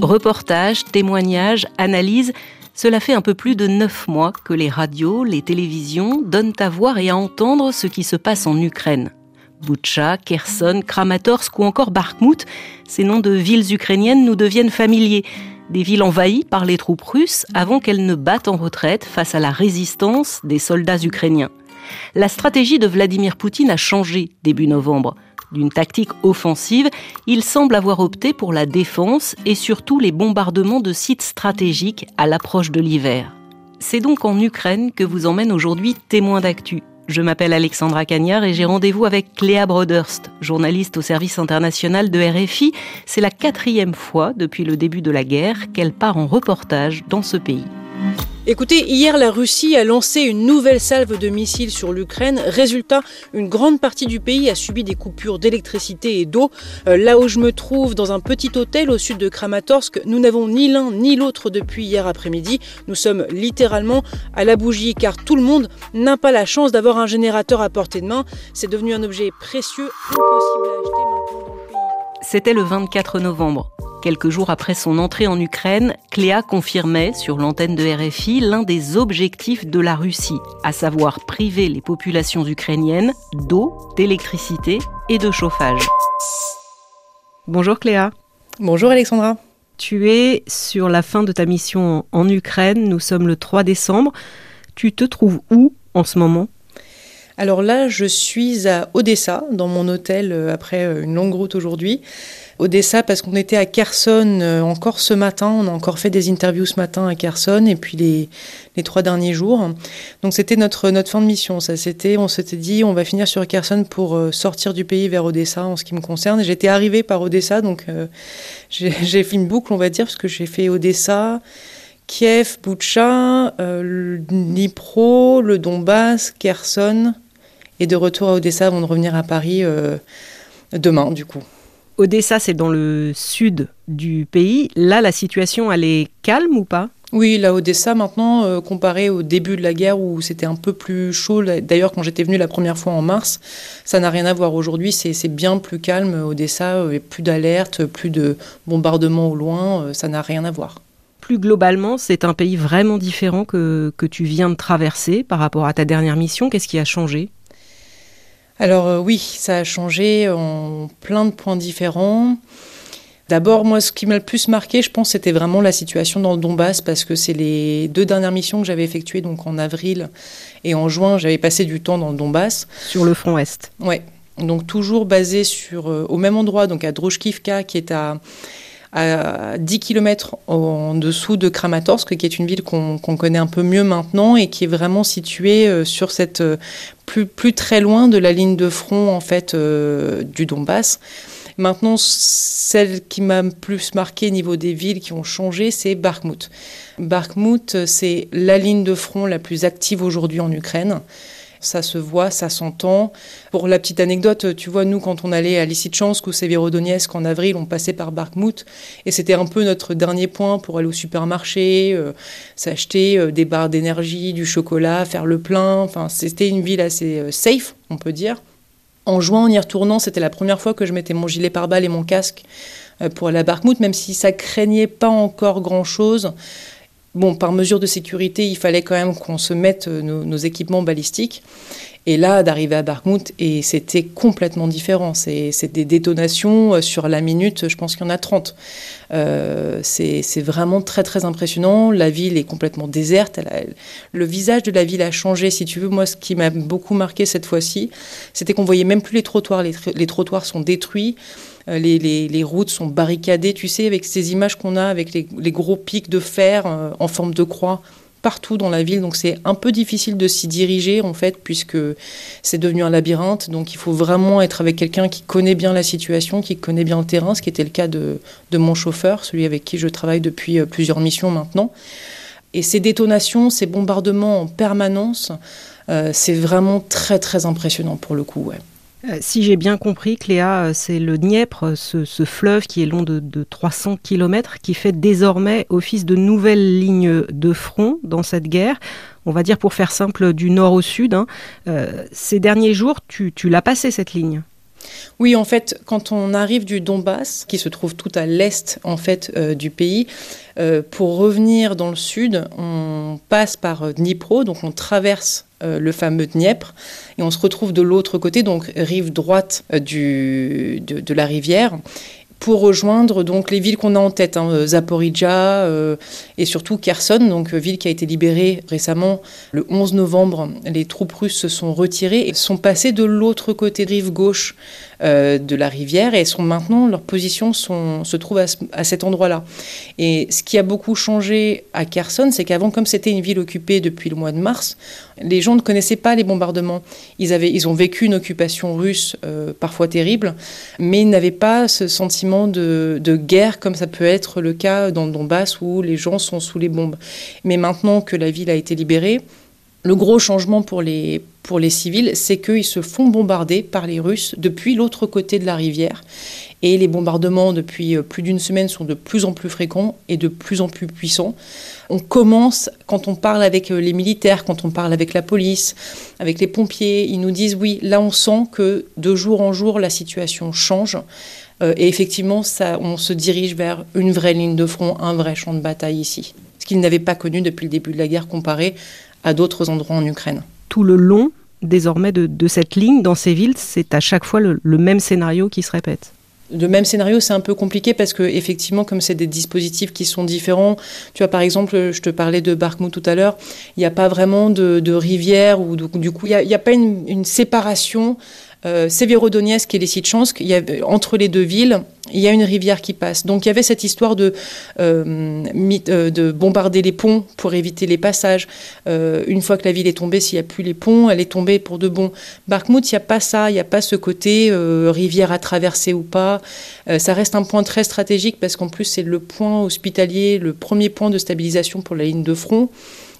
Reportages, témoignages, analyses, cela fait un peu plus de neuf mois que les radios, les télévisions donnent à voir et à entendre ce qui se passe en Ukraine. Butcha, Kherson, Kramatorsk ou encore Bakhmut, ces noms de villes ukrainiennes nous deviennent familiers. Des villes envahies par les troupes russes avant qu'elles ne battent en retraite face à la résistance des soldats ukrainiens. La stratégie de Vladimir Poutine a changé début novembre. D'une tactique offensive, il semble avoir opté pour la défense et surtout les bombardements de sites stratégiques à l'approche de l'hiver. C'est donc en Ukraine que vous emmène aujourd'hui témoin d'actu. Je m'appelle Alexandra Cagnard et j'ai rendez-vous avec Cléa Broderst, journaliste au service international de RFI. C'est la quatrième fois depuis le début de la guerre qu'elle part en reportage dans ce pays. Écoutez, hier, la Russie a lancé une nouvelle salve de missiles sur l'Ukraine. Résultat, une grande partie du pays a subi des coupures d'électricité et d'eau. Euh, là où je me trouve, dans un petit hôtel au sud de Kramatorsk, nous n'avons ni l'un ni l'autre depuis hier après-midi. Nous sommes littéralement à la bougie car tout le monde n'a pas la chance d'avoir un générateur à portée de main. C'est devenu un objet précieux, impossible à acheter maintenant dans le pays. C'était le 24 novembre. Quelques jours après son entrée en Ukraine, Cléa confirmait sur l'antenne de RFI l'un des objectifs de la Russie, à savoir priver les populations ukrainiennes d'eau, d'électricité et de chauffage. Bonjour Cléa. Bonjour Alexandra. Tu es sur la fin de ta mission en Ukraine, nous sommes le 3 décembre. Tu te trouves où en ce moment? Alors là, je suis à Odessa, dans mon hôtel, euh, après euh, une longue route aujourd'hui. Odessa parce qu'on était à Kherson euh, encore ce matin. On a encore fait des interviews ce matin à Kherson et puis les, trois derniers jours. Donc c'était notre, notre fin de mission. Ça, c'était, on s'était dit, on va finir sur Kherson pour sortir du pays vers Odessa en ce qui me concerne. J'étais arrivée par Odessa, donc j'ai fait une boucle, on va dire, parce que j'ai fait Odessa. Kiev, Boucha, euh, Dnipro, le Donbass, Kherson, et de retour à Odessa avant de revenir à Paris demain, du coup. Odessa, c'est dans le sud du pays. Là, la situation, elle est calme ou pas? Oui, là, Odessa, maintenant, euh, comparé au début de la guerre où c'était un peu plus chaud, d'ailleurs, quand j'étais venue la première fois en mars, ça n'a rien à voir. Aujourd'hui, c'est bien plus calme. Odessa, euh, plus d'alerte, plus de bombardements au loin, euh, ça n'a rien à voir. Plus globalement, c'est un pays vraiment différent que, que tu viens de traverser par rapport à ta dernière mission. Qu'est-ce qui a changé? Alors euh, oui, ça a changé en plein de points différents. D'abord, moi, ce qui m'a le plus marqué, je pense, c'était vraiment la situation dans le Donbass, parce que c'est les deux dernières missions que j'avais effectuées, donc en avril et en juin, j'avais passé du temps dans le Donbass. Sur le front Est. Ouais. Donc toujours basé sur euh, au même endroit, donc à Drochkivka, qui est à à 10 km en dessous de Kramatorsk, qui est une ville qu'on connaît un peu mieux maintenant et qui est vraiment située euh, sur cette euh, plus, très loin de la ligne de front en fait euh, du Donbass. Maintenant, celle qui m'a plus marqué au niveau des villes qui ont changé, c'est Bakhmut. Bakhmut, c'est la ligne de front la plus active aujourd'hui en Ukraine ça se voit, ça s'entend. Pour la petite anecdote, tu vois, nous, quand on allait à Lysychansk ou Severodonetsk en avril, on passait par Bakhmut, et c'était un peu notre dernier point pour aller au supermarché, euh, s'acheter euh, des barres d'énergie, du chocolat, faire le plein. Enfin, c'était une ville assez euh, safe, on peut dire. En juin, en y retournant, c'était la première fois que je mettais mon gilet pare-balles et mon casque pour à Bakhmut, même si ça craignait pas encore grand-chose. Bon, par mesure de sécurité, il fallait quand même qu'on se mette euh, nos, équipements balistiques. Et là, d'arriver à Bakhmut, et c'était complètement différent. C'est des détonations euh, sur la minute, je pense qu'il y en a 30. Euh, c'est vraiment très, très impressionnant. La ville est complètement déserte. le visage de la ville a changé, si tu veux. Moi, ce qui m'a beaucoup marqué cette fois-ci, c'était qu'on voyait même plus les trottoirs. les trottoirs sont détruits. Euh, les, routes sont barricadées, tu sais, avec ces images qu'on a, avec les, gros pics de fer en forme de croix partout dans la ville. Donc c'est un peu difficile de s'y diriger, en fait, puisque c'est devenu un labyrinthe. Donc il faut vraiment être avec quelqu'un qui connaît bien la situation, qui connaît bien le terrain, ce qui était le cas de, mon chauffeur, celui avec qui je travaille depuis euh, plusieurs missions maintenant. Et ces détonations, ces bombardements en permanence, c'est vraiment très très impressionnant pour le coup. Ouais. Euh, si j'ai bien compris, Cléa, euh, c'est le Dniepr, ce, fleuve qui est long de, 300 km, qui fait désormais office de nouvelle ligne de front dans cette guerre. On va dire, pour faire simple, du nord au sud. Hein. Euh, ces derniers jours, tu, l'as passé cette ligne? Oui, en fait, quand on arrive du Donbass, qui se trouve tout à l'est en fait euh, du pays, euh, pour revenir dans le sud, on passe par Dnipro, donc on traverse le fameux Dniepr, et on se retrouve de l'autre côté, donc rive droite de, la rivière pour rejoindre donc les villes qu'on a en tête, hein, euh, Zaporizhia euh, et surtout Kherson, donc euh, ville qui a été libérée récemment le 11 novembre. Les troupes russes se sont retirées et sont passées de l'autre côté, rive gauche de la rivière et sont maintenant, leur position sont, se trouve à, cet endroit-là. Et ce qui a beaucoup changé à Kherson, c'est qu'avant, comme c'était une ville occupée depuis le mois de mars, les gens ne connaissaient pas les bombardements. Ils, avaient, ils ont vécu une occupation russe parfois terrible, mais ils n'avaient pas ce sentiment de, guerre comme ça peut être le cas dans le Donbass où les gens sont sous les bombes. Mais maintenant que la ville a été libérée, le gros changement pour les, pour les civils, c'est qu'ils se font bombarder par les Russes depuis l'autre côté de la rivière. Et les bombardements depuis euh, plus d'une semaine sont de plus en plus fréquents et de plus en plus puissants. On commence, quand on parle avec euh, les militaires, quand on parle avec la police, avec les pompiers, ils nous disent oui, là on sent que de jour en jour la situation change. Euh, et effectivement, ça, on se dirige vers une vraie ligne de front, un vrai champ de bataille ici. Ce qu'ils n'avaient pas connu depuis le début de la guerre comparé à d'autres endroits en Ukraine. Tout le long, désormais, de, cette ligne, dans ces villes, c'est à chaque fois le, même scénario qui se répète le même scénario, c'est un peu compliqué parce que effectivement, comme c'est des dispositifs qui sont différents, tu vois, par exemple, je te parlais de Barkmouth tout à l'heure, il n'y a pas vraiment de, rivière ou du coup, il n'y a, pas une, une séparation euh, Severodonetsk et Lysychansk, il y entre les deux villes, il y a une rivière qui passe. Donc il y avait cette histoire de, euh, euh, de bombarder les ponts pour éviter les passages. une fois que la ville est tombée, s'il n'y a plus les ponts, elle est tombée pour de bon. Barkmout, il n'y a pas ça, il n'y a pas ce côté rivière à traverser ou pas. ça reste un point très stratégique parce qu'en plus c'est le point hospitalier, le premier point de stabilisation pour la ligne de front.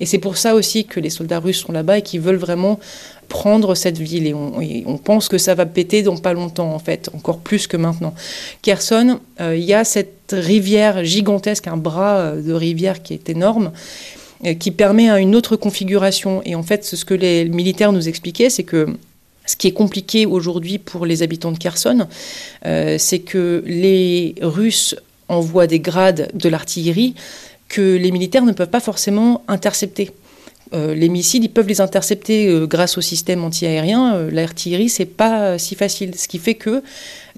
Et c'est pour ça aussi que les soldats russes sont là-bas et qu'ils veulent vraiment prendre cette ville. Et on, pense que ça va péter dans pas longtemps, en fait, encore plus que maintenant. Kherson, euh, il y a cette rivière gigantesque, un bras euh, de rivière qui est énorme euh, qui permet une autre configuration. Et en fait, ce que les militaires nous expliquaient, c'est que ce qui est compliqué aujourd'hui pour les habitants de Kherson, c'est que les Russes envoient des grades de l'artillerie que les militaires ne peuvent pas forcément intercepter. Euh, les missiles, ils peuvent les intercepter euh, grâce au système antiaérien. Euh, L'artillerie, c'est pas si facile. Ce qui fait que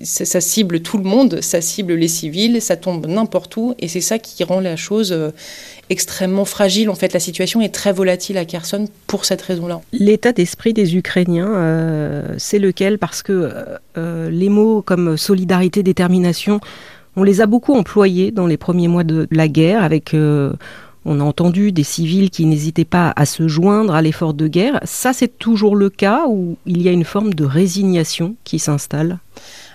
ça, cible tout le monde, ça cible les civils, ça tombe n'importe où, et c'est ça qui rend la chose extrêmement fragile. En fait, la situation est très volatile à Kherson pour cette raison-là. L'état d'esprit des Ukrainiens, c'est lequel? Parce que les mots comme solidarité, détermination on les a beaucoup employés dans les premiers mois de la guerre avec... Euh, on a entendu des civils qui n'hésitaient pas à se joindre à l'effort de guerre. Ça, c'est toujours le cas où il y a une forme de résignation qui s'installe?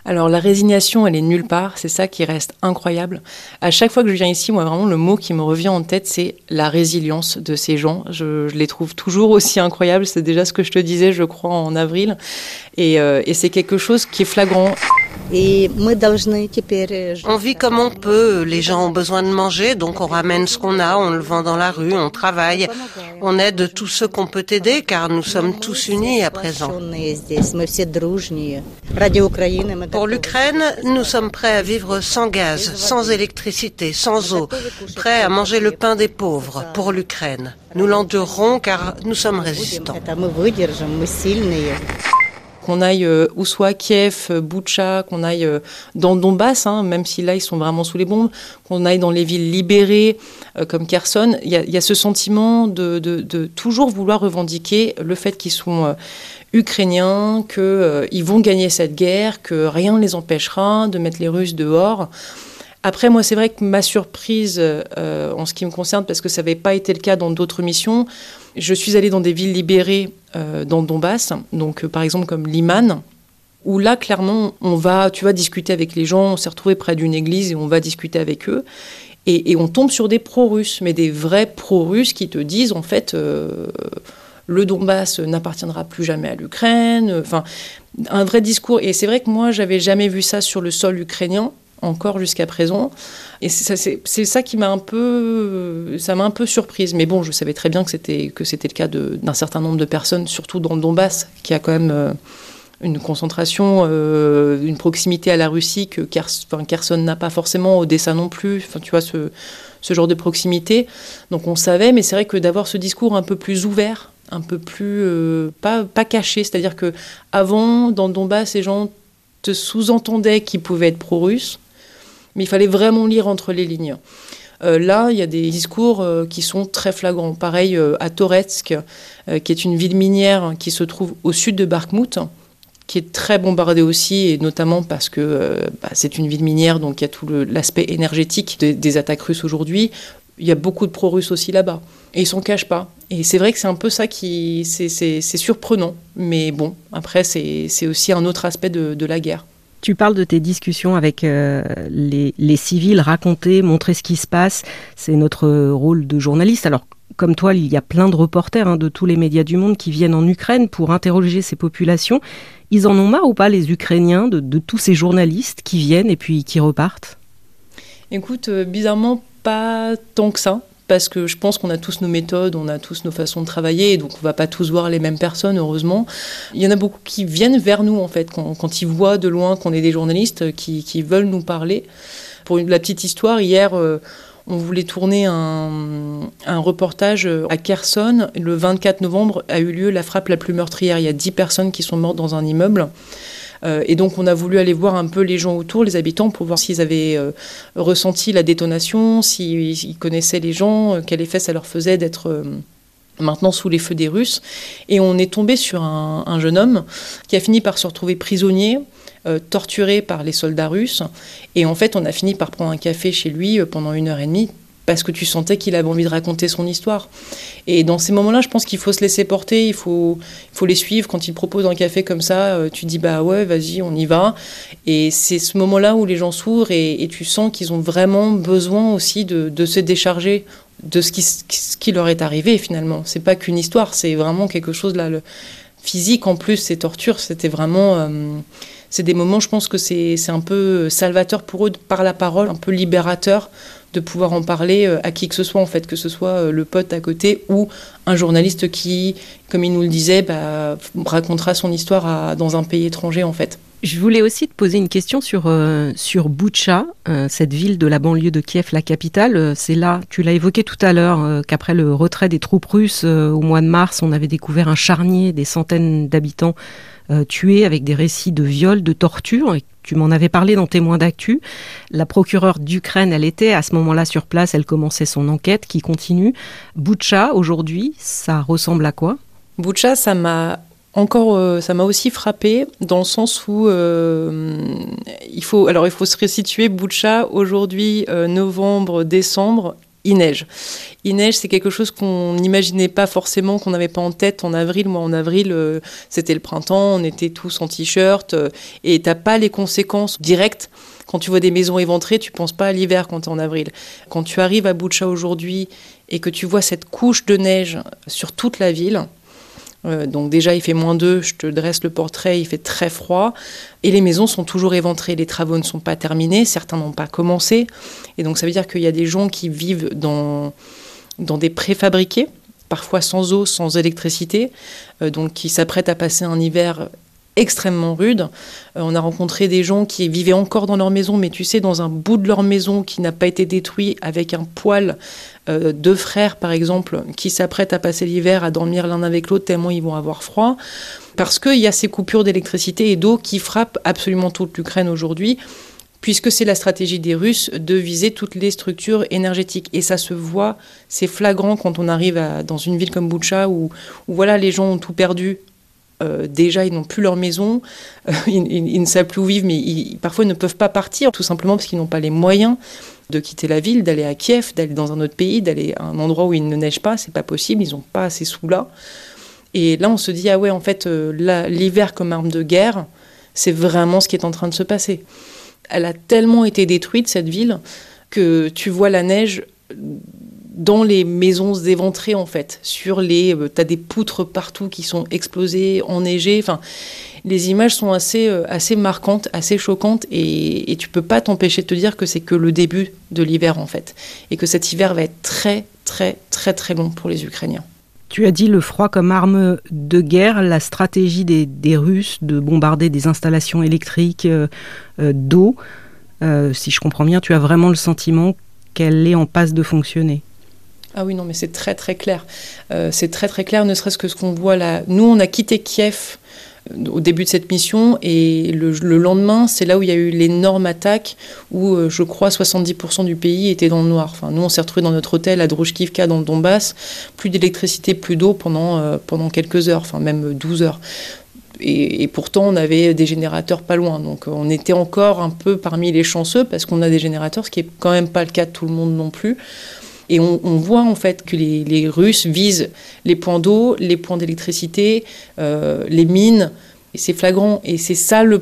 Alors la résignation, elle est nulle part, c'est ça qui reste incroyable. À chaque fois que je viens ici, moi vraiment le mot qui me revient en tête, c'est la résilience de ces gens. Je, les trouve toujours aussi incroyables, c'est déjà ce que je te disais, je crois, en avril. Et, euh, et c'est quelque chose qui est flagrant. On vit comme on peut, les gens ont besoin de manger, donc on ramène ce qu'on a, on le vend dans la rue, on travaille, on aide tous ceux qu'on peut aider car nous sommes tous unis à présent. Pour l'Ukraine, nous sommes prêts à vivre sans gaz, sans électricité, sans eau, prêts à manger le pain des pauvres pour l'Ukraine. Nous l'endurerons car nous sommes résistants qu'on aille euh, où soit Kiev, euh, Boucha, qu'on aille euh, dans Donbass, hein, même si là ils sont vraiment sous les bombes, qu'on aille dans les villes libérées comme Kherson, il y, a ce sentiment de, toujours vouloir revendiquer le fait qu'ils sont ukrainiens, qu'ils vont gagner cette guerre, que rien ne les empêchera de mettre les Russes dehors. Après, moi, c'est vrai que ma surprise en ce qui me concerne, parce que ça n'avait pas été le cas dans d'autres missions, je suis allée dans des villes libérées euh, dans Donbass, donc euh, par exemple comme Liman, où là, clairement, on va, tu vas discuter avec les gens, on s'est retrouvé près d'une église et on va discuter avec eux. Et, on tombe sur des pro-russes, mais des vrais pro-russes qui te disent, en fait, euh, le Donbass n'appartiendra plus jamais à l'Ukraine. Enfin, un vrai discours. Et c'est vrai que moi, j'avais jamais vu ça sur le sol ukrainien encore jusqu'à présent. Et c'est ça qui m'a un peu, ça m'a un peu surprise. Mais bon, je savais très bien que c'était que c'était le cas d'un certain nombre de personnes, surtout dans le Donbass, qui a quand même euh, une concentration, euh, une proximité à la Russie que Kherson n'a pas forcément, Odessa non plus. Enfin, tu vois, ce, ce genre de proximité. Donc on savait, mais c'est vrai que d'avoir ce discours un peu plus ouvert, un peu plus euh, pas, pas caché, c'est-à-dire que avant, dans le Donbass, ces gens te sous-entendaient qu'ils pouvaient être pro-russes, mais il fallait vraiment lire entre les lignes. Euh, là, il y a des discours qui sont très flagrants. Pareil à Toretsk, qui est une ville minière qui se trouve au sud de Bakhmut qui est très bombardée aussi, et notamment parce que euh, bah, c'est une ville minière, donc il y a tout l'aspect énergétique des, attaques russes aujourd'hui. Il y a beaucoup de pro-russes aussi là-bas. Et ils s'en cachent pas. Et c'est vrai que c'est un peu ça qui. C'est surprenant. Mais bon, après, c'est aussi un autre aspect de, la guerre. Tu parles de tes discussions avec euh, les, civils, raconter, montrer ce qui se passe. C'est notre rôle de journaliste. Alors, comme toi, il y a plein de reporters hein, de tous les médias du monde qui viennent en Ukraine pour interroger ces populations. Ils en ont marre ou pas, les Ukrainiens, de, tous ces journalistes qui viennent et puis qui repartent? Écoute, euh, bizarrement, pas tant que ça. Parce que je pense qu'on a tous nos méthodes, on a tous nos façons de travailler, et donc on va pas tous voir les mêmes personnes, heureusement. Il y en a beaucoup qui viennent vers nous, en fait, quand, ils voient de loin qu'on est des journalistes, qui, veulent nous parler. Pour la petite histoire, hier, euh, on voulait tourner un, reportage à Kherson. Le 24 novembre a eu lieu la frappe la plus meurtrière. Il y a 10 personnes qui sont mortes dans un immeuble. Euh, et donc on a voulu aller voir un peu les gens autour, les habitants, pour voir s'ils avaient euh, ressenti la détonation, s'ils connaissaient les gens, euh, quel effet ça leur faisait d'être maintenant sous les feux des Russes. Et on est tombé sur un, jeune homme qui a fini par se retrouver prisonnier torturé par les soldats russes. Et en fait, on a fini par prendre un café chez lui pendant une heure et demie parce que tu sentais qu'il avait envie de raconter son histoire. Et dans ces moments-là, je pense qu'il faut se laisser porter, il faut, il faut les suivre. Quand ils proposent un café comme ça, euh, tu dis bah ouais, vas-y, on y va. Et c'est ce moment-là où les gens s'ouvrent et, tu sens qu'ils ont vraiment besoin aussi de, se décharger de ce qui, leur est arrivé finalement. C'est pas qu'une histoire, c'est vraiment quelque chose là. Le physique en plus, ces tortures, c'était vraiment c'est des moments, je pense que c'est un peu salvateur pour eux par la parole, un peu libérateur de pouvoir en parler euh, à qui que ce soit, en fait, que ce soit euh, le pote à côté ou un journaliste qui, comme il nous le disait, bah, racontera son histoire dans un pays étranger, en fait. Je voulais aussi te poser une question sur, euh, sur Boucha, cette ville de la banlieue de Kiev, la capitale. c'est là, tu l'as évoqué tout à l'heure, qu'après le retrait des troupes russes au mois de mars, on avait découvert un charnier, des centaines d'habitants euh, tués avec des récits de viols, de torture. Et tu m'en avais parlé dans Témoins d'actu. La procureure d'Ukraine, elle était à ce moment-là sur place, elle commençait son enquête qui continue. Boucha, aujourd'hui, ça ressemble à quoi? Boucha, ça m'a encore, euh, ça m'a aussi frappé dans le sens où euh, il faut, alors il faut se resituer. Boucha aujourd'hui, novembre, décembre, il neige. Il neige, c'est quelque chose qu'on n'imaginait pas forcément, qu'on n'avait pas en tête en avril. Moi, en avril, euh, c'était le printemps, on était tous en t-shirt, euh, et t'as pas les conséquences directes. Quand tu vois des maisons éventrées, tu penses pas à l'hiver quand tu es en avril. Quand tu arrives à Boucha aujourd'hui et que tu vois cette couche de neige sur toute la ville, euh, donc déjà, il fait moins 2, je te dresse le portrait, il fait très froid. Et les maisons sont toujours éventrées, les travaux ne sont pas terminés, certains n'ont pas commencé. Et donc ça veut dire qu'il y a des gens qui vivent dans, dans des préfabriqués, parfois sans eau, sans électricité, euh, donc qui s'apprêtent à passer un hiver extrêmement rude. Euh, on a rencontré des gens qui vivaient encore dans leur maison, mais tu sais, dans un bout de leur maison qui n'a pas été détruit, avec un poêle, euh, deux frères par exemple, qui s'apprêtent à passer l'hiver, à dormir l'un avec l'autre, tellement ils vont avoir froid. Parce qu'il y a ces coupures d'électricité et d'eau qui frappent absolument toute l'Ukraine aujourd'hui puisque c'est la stratégie des Russes de viser toutes les structures énergétiques. Et ça se voit, c'est flagrant quand on arrive dans une ville comme Boucha, où, où, voilà, les gens ont tout perdu euh, déjà, ils n'ont plus leur maison, euh, ils, ne savent plus où vivre, mais parfois ils ne peuvent pas partir, tout simplement parce qu'ils n'ont pas les moyens de quitter la ville, d'aller à Kiev, d'aller dans un autre pays, d'aller à un endroit où il ne neige pas, c'est pas possible, ils n'ont pas assez sous là. Et là, on se dit, ah ouais, en fait, euh, l'hiver comme arme de guerre, c'est vraiment ce qui est en train de se passer. Elle a tellement été détruite, cette ville, que tu vois la neige dans les maisons éventrées en fait. Sur les, euh, t'as des poutres partout qui sont explosées, enneigées. Enfin, les images sont assez, euh, assez marquantes, assez choquantes, et, et tu peux pas t'empêcher de te dire que c'est que le début de l'hiver en fait, et que cet hiver va être très très très très long pour les Ukrainiens. Tu as dit le froid comme arme de guerre, la stratégie des, Russes de bombarder des installations électriques euh, d'eau. Si je comprends bien, tu as vraiment le sentiment qu'elle est en passe de fonctionner. Ah oui, non, mais c'est très très clair. c'est très très clair, ne serait-ce que ce qu'on voit là. Nous, on a quitté Kiev au début de cette mission. Et le, lendemain, c'est là où il y a eu l'énorme attaque où euh, je crois 70% du pays était dans le noir. Enfin, nous, on s'est retrouvés dans notre hôtel à Druzhkivka dans le Donbass, plus d'électricité, plus d'eau pendant, euh, pendant quelques heures, enfin même 12 heures. Et, pourtant, on avait des générateurs pas loin. Donc, on était encore un peu parmi les chanceux parce qu'on a des générateurs, ce qui est quand même pas le cas de tout le monde non plus. Et on, voit en fait que les, Russes visent les points d'eau, les points d'électricité, euh, les mines. Et c'est flagrant. Et c'est ça le,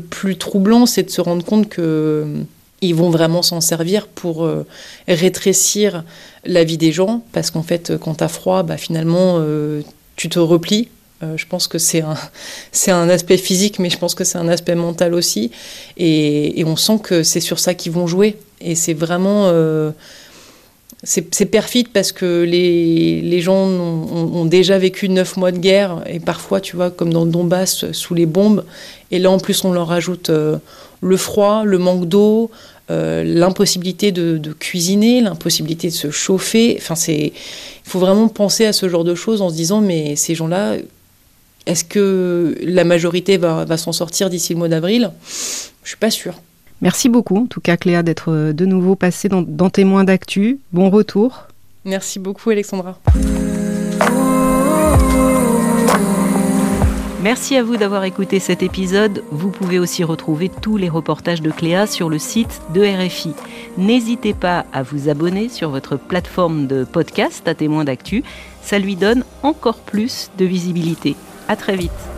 plus troublant, c'est de se rendre compte qu'ils euh, vont vraiment s'en servir pour euh, rétrécir la vie des gens. Parce qu'en fait, quand tu as froid, bah, finalement, tu te replies. je pense que c'est un aspect physique, mais je pense que c'est un aspect mental aussi. Et, on sent que c'est sur ça qu'ils vont jouer. Et c'est vraiment c'est perfide parce que les, gens ont, déjà vécu neuf mois de guerre et parfois, tu vois, comme dans le Donbass, sous les bombes. Et là, en plus, on leur ajoute euh, le froid, le manque d'eau, euh, l'impossibilité de, cuisiner, l'impossibilité de se chauffer. Enfin, c'est, il faut vraiment penser à ce genre de choses en se disant, mais ces gens-là, est-ce que la majorité va, va s'en sortir d'ici le mois d'avril? Je suis pas sûre. Merci beaucoup, en tout cas Cléa, d'être euh, de nouveau passée dans, dans Témoins d'actu. Bon retour. Merci beaucoup Alexandra. Merci à vous d'avoir écouté cet épisode. Vous pouvez aussi retrouver tous les reportages de Cléa sur le site de RFI. N'hésitez pas à vous abonner sur votre plateforme de podcast à témoins d'actu. Ça lui donne encore plus de visibilité. À très vite.